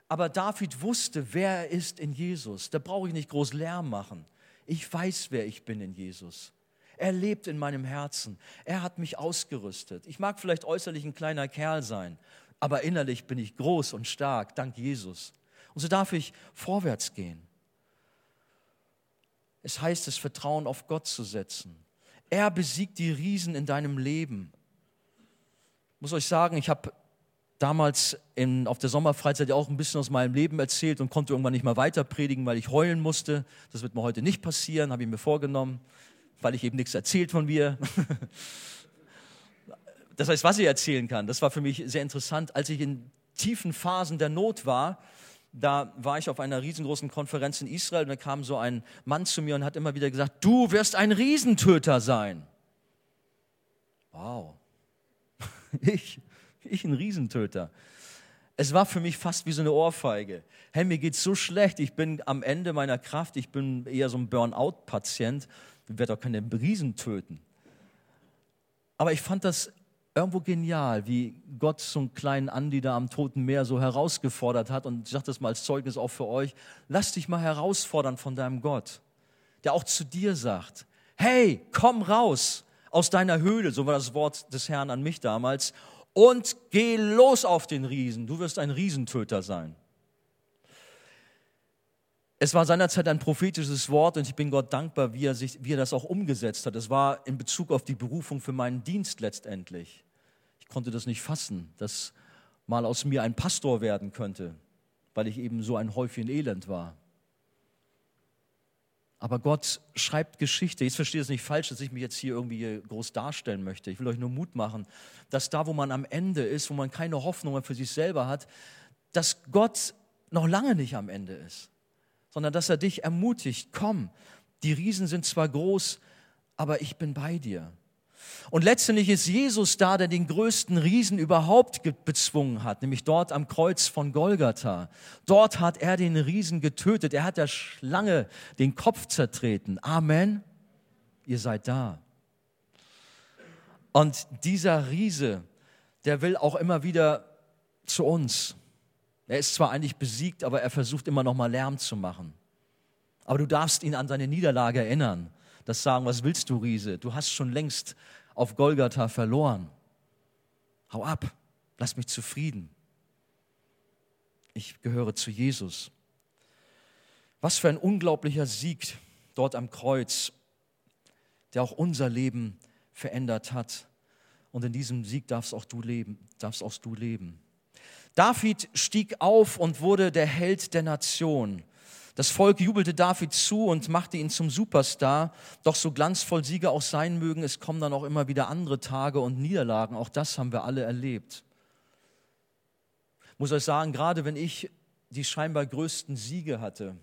S1: Aber David wusste, wer er ist in Jesus. Da brauche ich nicht groß Lärm machen. Ich weiß, wer ich bin in Jesus. Er lebt in meinem Herzen. Er hat mich ausgerüstet. Ich mag vielleicht äußerlich ein kleiner Kerl sein, aber innerlich bin ich groß und stark, dank Jesus. Und so darf ich vorwärts gehen. Es heißt, das Vertrauen auf Gott zu setzen. Er besiegt die Riesen in deinem Leben. Ich muss euch sagen, ich habe damals in, auf der Sommerfreizeit auch ein bisschen aus meinem Leben erzählt und konnte irgendwann nicht mehr weiter predigen, weil ich heulen musste. Das wird mir heute nicht passieren, habe ich mir vorgenommen weil ich eben nichts erzählt von mir. Das heißt, was ich erzählen kann, das war für mich sehr interessant. Als ich in tiefen Phasen der Not war, da war ich auf einer riesengroßen Konferenz in Israel und da kam so ein Mann zu mir und hat immer wieder gesagt, du wirst ein Riesentöter sein. Wow, ich, ich ein Riesentöter. Es war für mich fast wie so eine Ohrfeige. Hey, mir geht's so schlecht, ich bin am Ende meiner Kraft, ich bin eher so ein Burnout-Patient ich werde auch keine Riesen töten. Aber ich fand das irgendwo genial, wie Gott so einen kleinen Andi da am Toten Meer so herausgefordert hat. Und ich sage das mal als Zeugnis auch für euch. Lass dich mal herausfordern von deinem Gott, der auch zu dir sagt, hey, komm raus aus deiner Höhle, so war das Wort des Herrn an mich damals, und geh los auf den Riesen. Du wirst ein Riesentöter sein. Es war seinerzeit ein prophetisches Wort und ich bin Gott dankbar, wie er, sich, wie er das auch umgesetzt hat. Es war in Bezug auf die Berufung für meinen Dienst letztendlich. Ich konnte das nicht fassen, dass mal aus mir ein Pastor werden könnte, weil ich eben so ein Häufchen Elend war. Aber Gott schreibt Geschichte. Jetzt verstehe es nicht falsch, dass ich mich jetzt hier irgendwie groß darstellen möchte. Ich will euch nur Mut machen, dass da, wo man am Ende ist, wo man keine Hoffnung mehr für sich selber hat, dass Gott noch lange nicht am Ende ist sondern dass er dich ermutigt, komm, die Riesen sind zwar groß, aber ich bin bei dir. Und letztendlich ist Jesus da, der den größten Riesen überhaupt bezwungen hat, nämlich dort am Kreuz von Golgatha. Dort hat er den Riesen getötet. Er hat der Schlange den Kopf zertreten. Amen. Ihr seid da. Und dieser Riese, der will auch immer wieder zu uns. Er ist zwar eigentlich besiegt, aber er versucht immer noch mal Lärm zu machen. Aber du darfst ihn an seine Niederlage erinnern. Das sagen, was willst du, Riese? Du hast schon längst auf Golgatha verloren. Hau ab, lass mich zufrieden. ich gehöre zu Jesus. Was für ein unglaublicher Sieg dort am Kreuz, der auch unser Leben verändert hat. Und in diesem Sieg darfst auch du leben, darfst auch du leben. David stieg auf und wurde der Held der Nation. Das Volk jubelte David zu und machte ihn zum Superstar. Doch so glanzvoll Siege auch sein mögen, es kommen dann auch immer wieder andere Tage und Niederlagen. Auch das haben wir alle erlebt. Muss euch sagen, gerade wenn ich die scheinbar größten Siege hatte,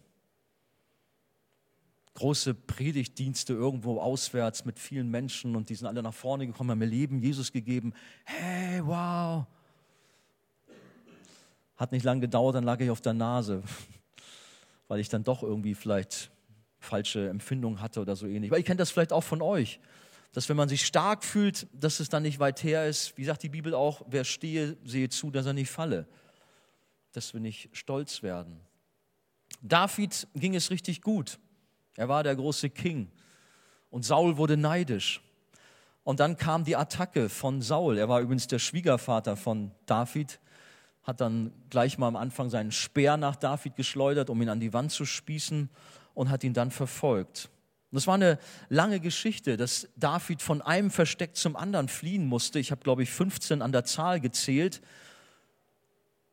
S1: große Predigtdienste irgendwo auswärts mit vielen Menschen und die sind alle nach vorne gekommen, haben mir Leben Jesus gegeben. Hey, wow. Hat nicht lange gedauert, dann lag ich auf der Nase weil ich dann doch irgendwie vielleicht falsche Empfindungen hatte oder so ähnlich. Weil ihr kennt das vielleicht auch von euch, dass wenn man sich stark fühlt, dass es dann nicht weit her ist. Wie sagt die Bibel auch, wer stehe, sehe zu, dass er nicht falle. Dass wir nicht stolz werden. David ging es richtig gut. Er war der große King. Und Saul wurde neidisch. Und dann kam die Attacke von Saul. Er war übrigens der Schwiegervater von David hat dann gleich mal am Anfang seinen Speer nach David geschleudert, um ihn an die Wand zu spießen und hat ihn dann verfolgt. Und das war eine lange Geschichte, dass David von einem Versteck zum anderen fliehen musste. Ich habe, glaube ich, 15 an der Zahl gezählt.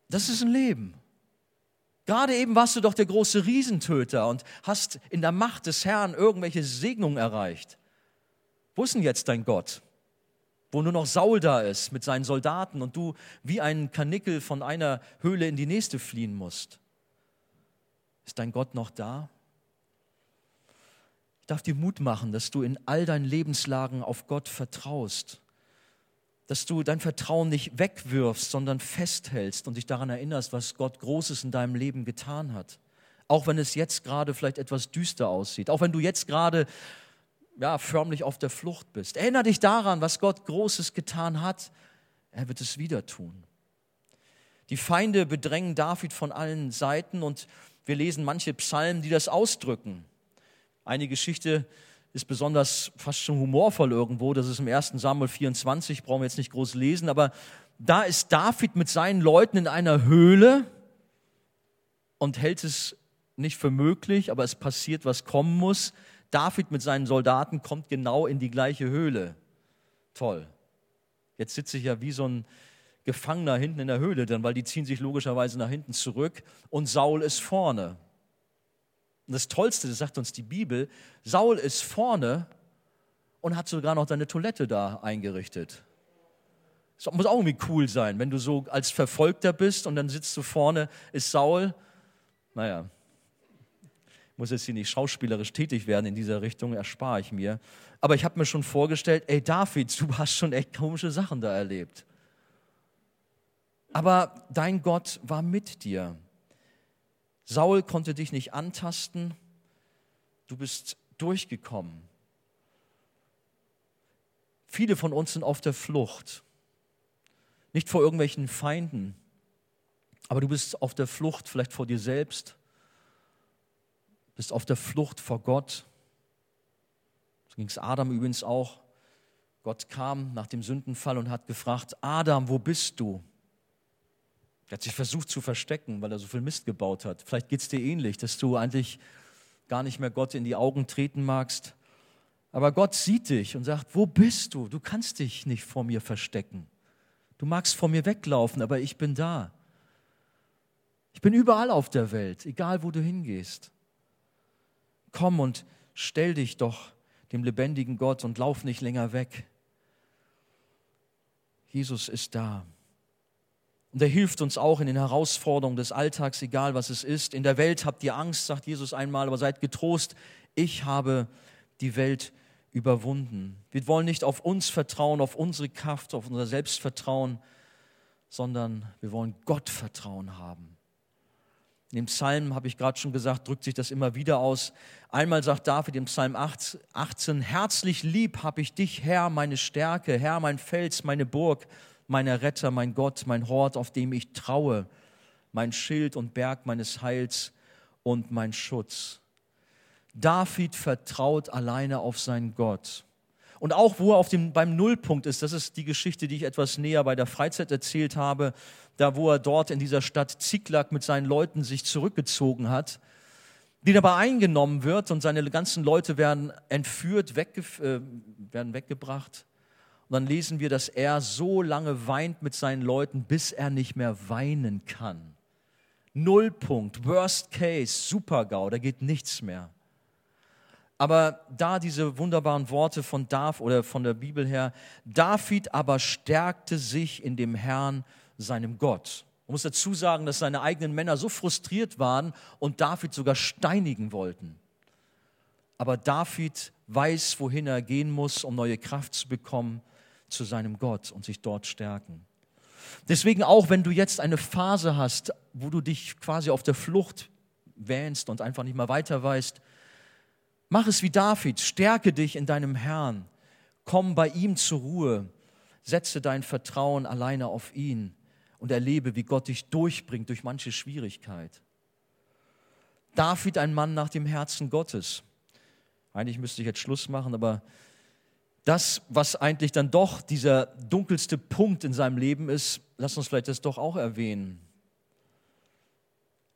S1: Das ist ein Leben. Gerade eben warst du doch der große Riesentöter und hast in der Macht des Herrn irgendwelche Segnungen erreicht. Wo ist denn jetzt dein Gott? Wo nur noch Saul da ist mit seinen Soldaten und du wie ein Kanickel von einer Höhle in die nächste fliehen musst. Ist dein Gott noch da? Ich darf dir Mut machen, dass du in all deinen Lebenslagen auf Gott vertraust, dass du dein Vertrauen nicht wegwirfst, sondern festhältst und dich daran erinnerst, was Gott Großes in deinem Leben getan hat. Auch wenn es jetzt gerade vielleicht etwas düster aussieht, auch wenn du jetzt gerade ja, förmlich auf der Flucht bist. Erinnere dich daran, was Gott Großes getan hat. Er wird es wieder tun. Die Feinde bedrängen David von allen Seiten und wir lesen manche Psalmen, die das ausdrücken. Eine Geschichte ist besonders fast schon humorvoll irgendwo. Das ist im 1. Samuel 24, brauchen wir jetzt nicht groß lesen, aber da ist David mit seinen Leuten in einer Höhle und hält es nicht für möglich, aber es passiert, was kommen muss. David mit seinen Soldaten kommt genau in die gleiche Höhle. Toll. Jetzt sitze ich ja wie so ein Gefangener hinten in der Höhle, denn weil die ziehen sich logischerweise nach hinten zurück und Saul ist vorne. Und das Tollste, das sagt uns die Bibel, Saul ist vorne und hat sogar noch deine Toilette da eingerichtet. Das muss auch irgendwie cool sein, wenn du so als Verfolgter bist und dann sitzt du vorne, ist Saul. Naja, muss jetzt hier nicht schauspielerisch tätig werden in dieser Richtung, erspare ich mir. Aber ich habe mir schon vorgestellt, ey David, du hast schon echt komische Sachen da erlebt. Aber dein Gott war mit dir. Saul konnte dich nicht antasten, du bist durchgekommen. Viele von uns sind auf der Flucht, nicht vor irgendwelchen Feinden, aber du bist auf der Flucht vielleicht vor dir selbst, bist auf der Flucht vor Gott. So ging es Adam übrigens auch. Gott kam nach dem Sündenfall und hat gefragt, Adam, wo bist du? Er hat sich versucht zu verstecken, weil er so viel Mist gebaut hat. Vielleicht geht es dir ähnlich, dass du eigentlich gar nicht mehr Gott in die Augen treten magst. Aber Gott sieht dich und sagt, wo bist du? Du kannst dich nicht vor mir verstecken. Du magst vor mir weglaufen, aber ich bin da. Ich bin überall auf der Welt, egal wo du hingehst. Komm und stell dich doch dem lebendigen Gott und lauf nicht länger weg. Jesus ist da. Und er hilft uns auch in den Herausforderungen des Alltags, egal was es ist. In der Welt habt ihr Angst, sagt Jesus einmal, aber seid getrost. Ich habe die Welt überwunden. Wir wollen nicht auf uns vertrauen, auf unsere Kraft, auf unser Selbstvertrauen, sondern wir wollen Gott Vertrauen haben. In dem Psalm, habe ich gerade schon gesagt, drückt sich das immer wieder aus. Einmal sagt David im Psalm 18, herzlich lieb habe ich dich, Herr, meine Stärke, Herr, mein Fels, meine Burg, mein Retter, mein Gott, mein Hort, auf dem ich traue, mein Schild und Berg meines Heils und mein Schutz. David vertraut alleine auf seinen Gott. Und auch wo er auf dem, beim Nullpunkt ist, das ist die Geschichte, die ich etwas näher bei der Freizeit erzählt habe, da wo er dort in dieser Stadt Ziklag mit seinen Leuten sich zurückgezogen hat, die dabei eingenommen wird und seine ganzen Leute werden entführt, wegge äh, werden weggebracht. Und dann lesen wir, dass er so lange weint mit seinen Leuten, bis er nicht mehr weinen kann. Nullpunkt, Worst Case, Super-GAU, da geht nichts mehr. Aber da diese wunderbaren Worte von Dav oder von der Bibel her, David aber stärkte sich in dem Herrn, seinem Gott. Man muss dazu sagen, dass seine eigenen Männer so frustriert waren und David sogar steinigen wollten. Aber David weiß, wohin er gehen muss, um neue Kraft zu bekommen zu seinem Gott und sich dort stärken. Deswegen auch, wenn du jetzt eine Phase hast, wo du dich quasi auf der Flucht wähnst und einfach nicht mehr weiter weißt, Mach es wie David, stärke dich in deinem Herrn, komm bei ihm zur Ruhe, setze dein Vertrauen alleine auf ihn und erlebe, wie Gott dich durchbringt durch manche Schwierigkeit. David, ein Mann nach dem Herzen Gottes. Eigentlich müsste ich jetzt Schluss machen, aber das, was eigentlich dann doch dieser dunkelste Punkt in seinem Leben ist, lass uns vielleicht das doch auch erwähnen.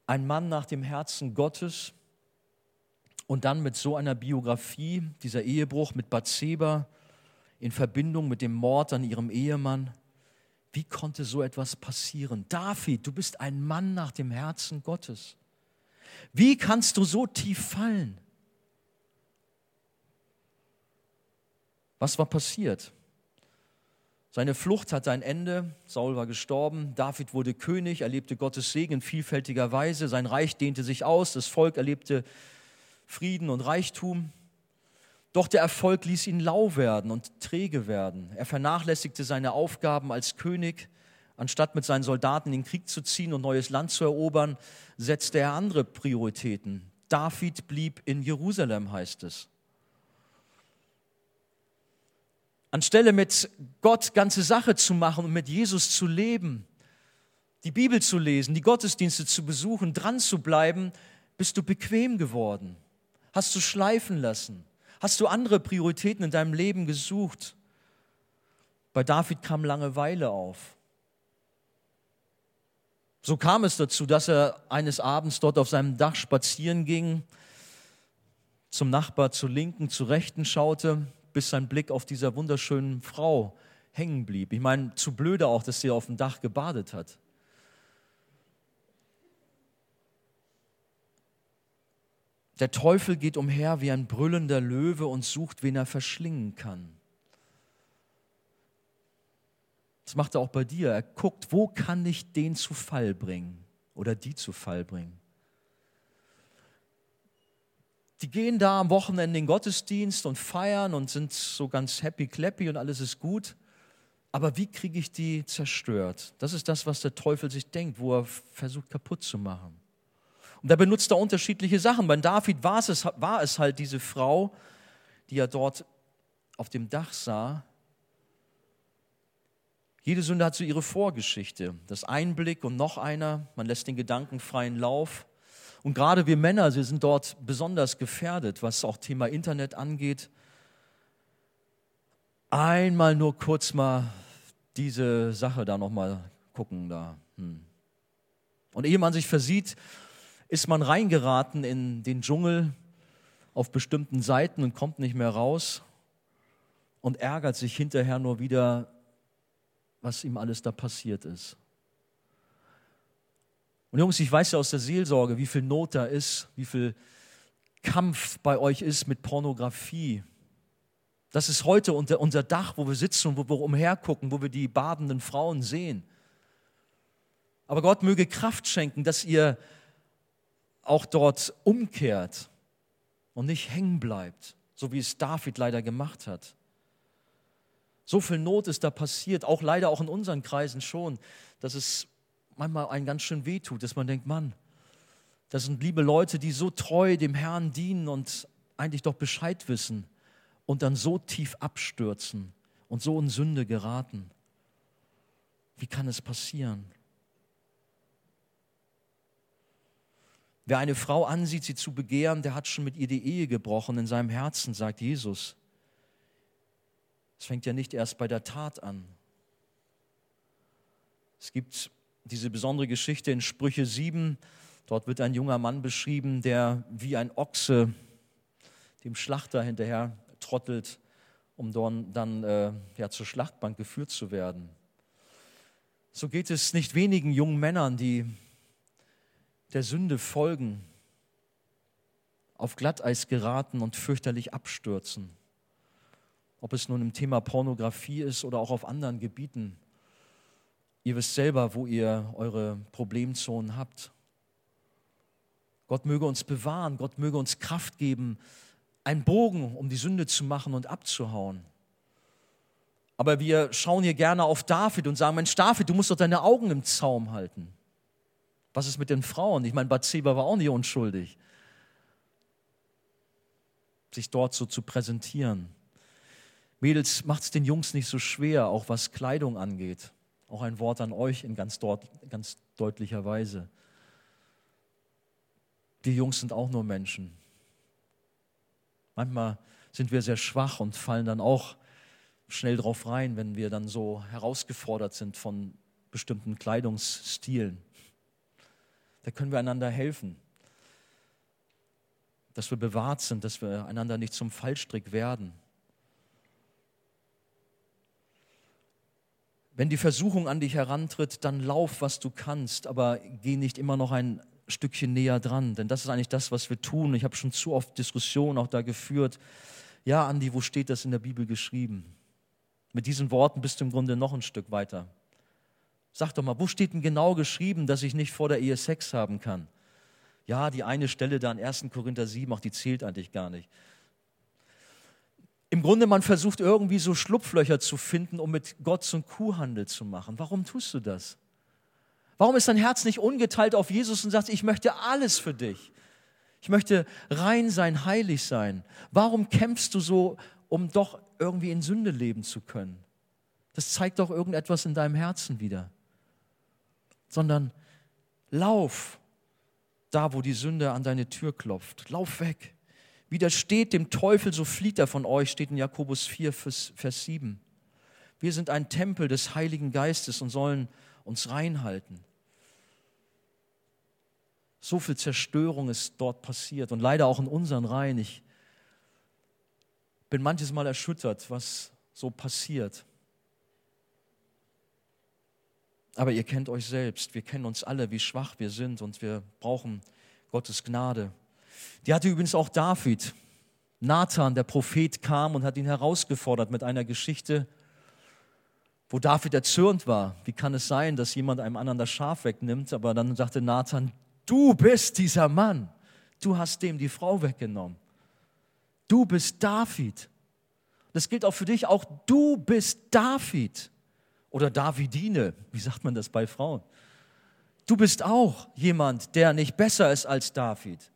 S1: Ein Mann nach dem Herzen Gottes, und dann mit so einer Biografie, dieser Ehebruch mit Bathseba in Verbindung mit dem Mord an ihrem Ehemann. Wie konnte so etwas passieren? David, du bist ein Mann nach dem Herzen Gottes. Wie kannst du so tief fallen? Was war passiert? Seine Flucht hatte ein Ende, Saul war gestorben, David wurde König, erlebte Gottes Segen in vielfältiger Weise, sein Reich dehnte sich aus, das Volk erlebte Frieden und Reichtum. Doch der Erfolg ließ ihn lau werden und träge werden. Er vernachlässigte seine Aufgaben als König. Anstatt mit seinen Soldaten in den Krieg zu ziehen und neues Land zu erobern, setzte er andere Prioritäten. David blieb in Jerusalem, heißt es. Anstelle mit Gott ganze Sache zu machen und mit Jesus zu leben, die Bibel zu lesen, die Gottesdienste zu besuchen, dran zu bleiben, bist du bequem geworden. Hast du schleifen lassen? Hast du andere Prioritäten in deinem Leben gesucht? Bei David kam Langeweile auf. So kam es dazu, dass er eines Abends dort auf seinem Dach spazieren ging, zum Nachbar zur Linken, zur Rechten schaute, bis sein Blick auf dieser wunderschönen Frau hängen blieb. Ich meine, zu blöde auch, dass sie auf dem Dach gebadet hat. Der Teufel geht umher wie ein brüllender Löwe und sucht, wen er verschlingen kann. Das macht er auch bei dir. Er guckt, wo kann ich den zu Fall bringen oder die zu Fall bringen. Die gehen da am Wochenende in den Gottesdienst und feiern und sind so ganz happy clappy und alles ist gut. Aber wie kriege ich die zerstört? Das ist das, was der Teufel sich denkt, wo er versucht kaputt zu machen. Und da benutzt er unterschiedliche Sachen. Bei David war es, war es halt diese Frau, die er dort auf dem Dach sah. Jede Sünde hat so ihre Vorgeschichte. Das Einblick und noch einer, man lässt den Gedanken freien Lauf. Und gerade wir Männer, wir sind dort besonders gefährdet, was auch Thema Internet angeht. Einmal nur kurz mal diese Sache da nochmal gucken da. Hm. Und ehe man sich versieht, ist man reingeraten in den Dschungel auf bestimmten Seiten und kommt nicht mehr raus und ärgert sich hinterher nur wieder, was ihm alles da passiert ist. Und Jungs, ich weiß ja aus der Seelsorge, wie viel Not da ist, wie viel Kampf bei euch ist mit Pornografie. Das ist heute unter unser Dach, wo wir sitzen und wo wir umhergucken, wo wir die badenden Frauen sehen. Aber Gott möge Kraft schenken, dass ihr auch dort umkehrt und nicht hängen bleibt, so wie es David leider gemacht hat. So viel Not ist da passiert, auch leider auch in unseren Kreisen schon, dass es manchmal einen ganz schön wehtut, dass man denkt, Mann, das sind liebe Leute, die so treu dem Herrn dienen und eigentlich doch Bescheid wissen und dann so tief abstürzen und so in Sünde geraten. Wie kann es passieren? Wer eine Frau ansieht, sie zu begehren, der hat schon mit ihr die Ehe gebrochen in seinem Herzen, sagt Jesus. Es fängt ja nicht erst bei der Tat an. Es gibt diese besondere Geschichte in Sprüche 7. Dort wird ein junger Mann beschrieben, der wie ein Ochse dem Schlachter hinterher trottelt, um dann, dann äh, ja, zur Schlachtbank geführt zu werden. So geht es nicht wenigen jungen Männern, die der Sünde folgen, auf Glatteis geraten und fürchterlich abstürzen. Ob es nun im Thema Pornografie ist oder auch auf anderen Gebieten. Ihr wisst selber, wo ihr eure Problemzonen habt. Gott möge uns bewahren, Gott möge uns Kraft geben, einen Bogen um die Sünde zu machen und abzuhauen. Aber wir schauen hier gerne auf David und sagen, Mensch, David, du musst doch deine Augen im Zaum halten. Was ist mit den Frauen? Ich meine, Bathseba war auch nicht unschuldig, sich dort so zu präsentieren. Mädels, macht es den Jungs nicht so schwer, auch was Kleidung angeht. Auch ein Wort an euch in ganz, dort, ganz deutlicher Weise. Wir Jungs sind auch nur Menschen. Manchmal sind wir sehr schwach und fallen dann auch schnell drauf rein, wenn wir dann so herausgefordert sind von bestimmten Kleidungsstilen. Da können wir einander helfen, dass wir bewahrt sind, dass wir einander nicht zum Fallstrick werden. Wenn die Versuchung an dich herantritt, dann lauf, was du kannst, aber geh nicht immer noch ein Stückchen näher dran, denn das ist eigentlich das, was wir tun. Ich habe schon zu oft Diskussionen auch da geführt. Ja, Andi, wo steht das in der Bibel geschrieben? Mit diesen Worten bist du im Grunde noch ein Stück weiter. Sag doch mal, wo steht denn genau geschrieben, dass ich nicht vor der Ehe Sex haben kann? Ja, die eine Stelle da in 1. Korinther 7, auch die zählt eigentlich gar nicht. Im Grunde, man versucht irgendwie so Schlupflöcher zu finden, um mit Gott zum Kuhhandel zu machen. Warum tust du das? Warum ist dein Herz nicht ungeteilt auf Jesus und sagt, ich möchte alles für dich? Ich möchte rein sein, heilig sein. Warum kämpfst du so, um doch irgendwie in Sünde leben zu können? Das zeigt doch irgendetwas in deinem Herzen wieder. Sondern lauf da, wo die Sünde an deine Tür klopft. Lauf weg. Widersteht dem Teufel, so flieht er von euch, steht in Jakobus 4, Vers 7. Wir sind ein Tempel des Heiligen Geistes und sollen uns reinhalten. So viel Zerstörung ist dort passiert und leider auch in unseren Reihen. Ich bin manches Mal erschüttert, was so passiert. Aber ihr kennt euch selbst, wir kennen uns alle, wie schwach wir sind und wir brauchen Gottes Gnade. Die hatte übrigens auch David. Nathan, der Prophet, kam und hat ihn herausgefordert mit einer Geschichte, wo David erzürnt war. Wie kann es sein, dass jemand einem anderen das Schaf wegnimmt? Aber dann sagte Nathan, Du bist dieser Mann. Du hast dem die Frau weggenommen. Du bist David. Das gilt auch für dich. Auch du bist David oder Davidine. Wie sagt man das bei Frauen? Du bist auch jemand, der nicht besser ist als David.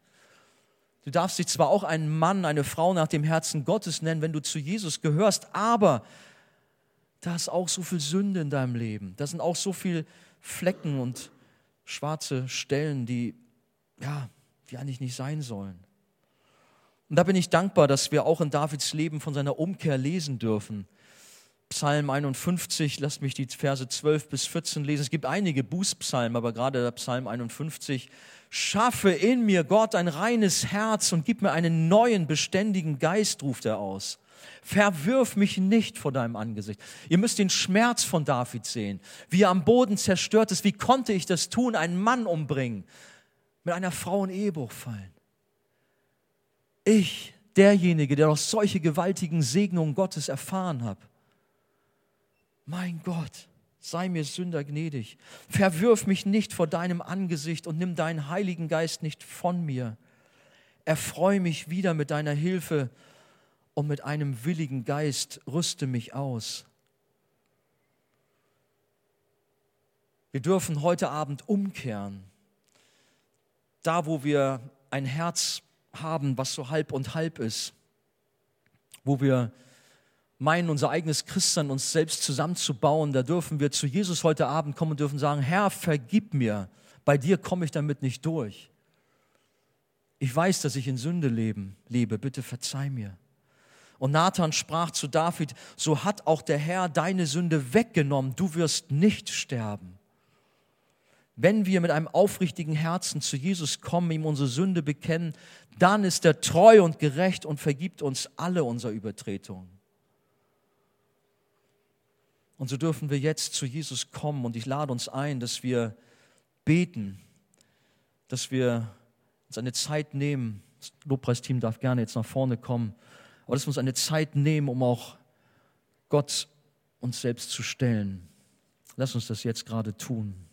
S1: Du darfst dich zwar auch einen Mann, eine Frau nach dem Herzen Gottes nennen, wenn du zu Jesus gehörst, aber da ist auch so viel Sünde in deinem Leben. Da sind auch so viele Flecken und schwarze Stellen, die, ja, die eigentlich nicht sein sollen. Und da bin ich dankbar, dass wir auch in Davids Leben von seiner Umkehr lesen dürfen. Psalm 51, lasst mich die Verse 12 bis 14 lesen. Es gibt einige Bußpsalmen, aber gerade der Psalm 51. Schaffe in mir, Gott, ein reines Herz und gib mir einen neuen, beständigen Geist, ruft er aus. Verwirf mich nicht vor deinem Angesicht. Ihr müsst den Schmerz von David sehen, wie er am Boden zerstört ist. Wie konnte ich das tun, einen Mann umbringen, mit einer Frau in Ehebruch fallen? Ich, derjenige, der noch solche gewaltigen Segnungen Gottes erfahren habe. Mein Gott, sei mir Sünder gnädig. Verwirf mich nicht vor deinem Angesicht und nimm deinen Heiligen Geist nicht von mir. Erfreue mich wieder mit deiner Hilfe und mit einem willigen Geist rüste mich aus. Wir dürfen heute Abend umkehren. Da, wo wir ein Herz haben, was so halb und halb ist, wo wir meinen, unser eigenes Christsein uns selbst zusammenzubauen, da dürfen wir zu Jesus heute Abend kommen und dürfen sagen, Herr, vergib mir, bei dir komme ich damit nicht durch. Ich weiß, dass ich in Sünde leben, lebe, bitte verzeih mir. Und Nathan sprach zu David, so hat auch der Herr deine Sünde weggenommen, du wirst nicht sterben. Wenn wir mit einem aufrichtigen Herzen zu Jesus kommen, ihm unsere Sünde bekennen, dann ist er treu und gerecht und vergibt uns alle unsere Übertretungen. Und so dürfen wir jetzt zu Jesus kommen und ich lade uns ein, dass wir beten, dass wir uns eine Zeit nehmen. Das Lobpreisteam darf gerne jetzt nach vorne kommen, aber dass wir uns eine Zeit nehmen, um auch Gott uns selbst zu stellen. Lass uns das jetzt gerade tun.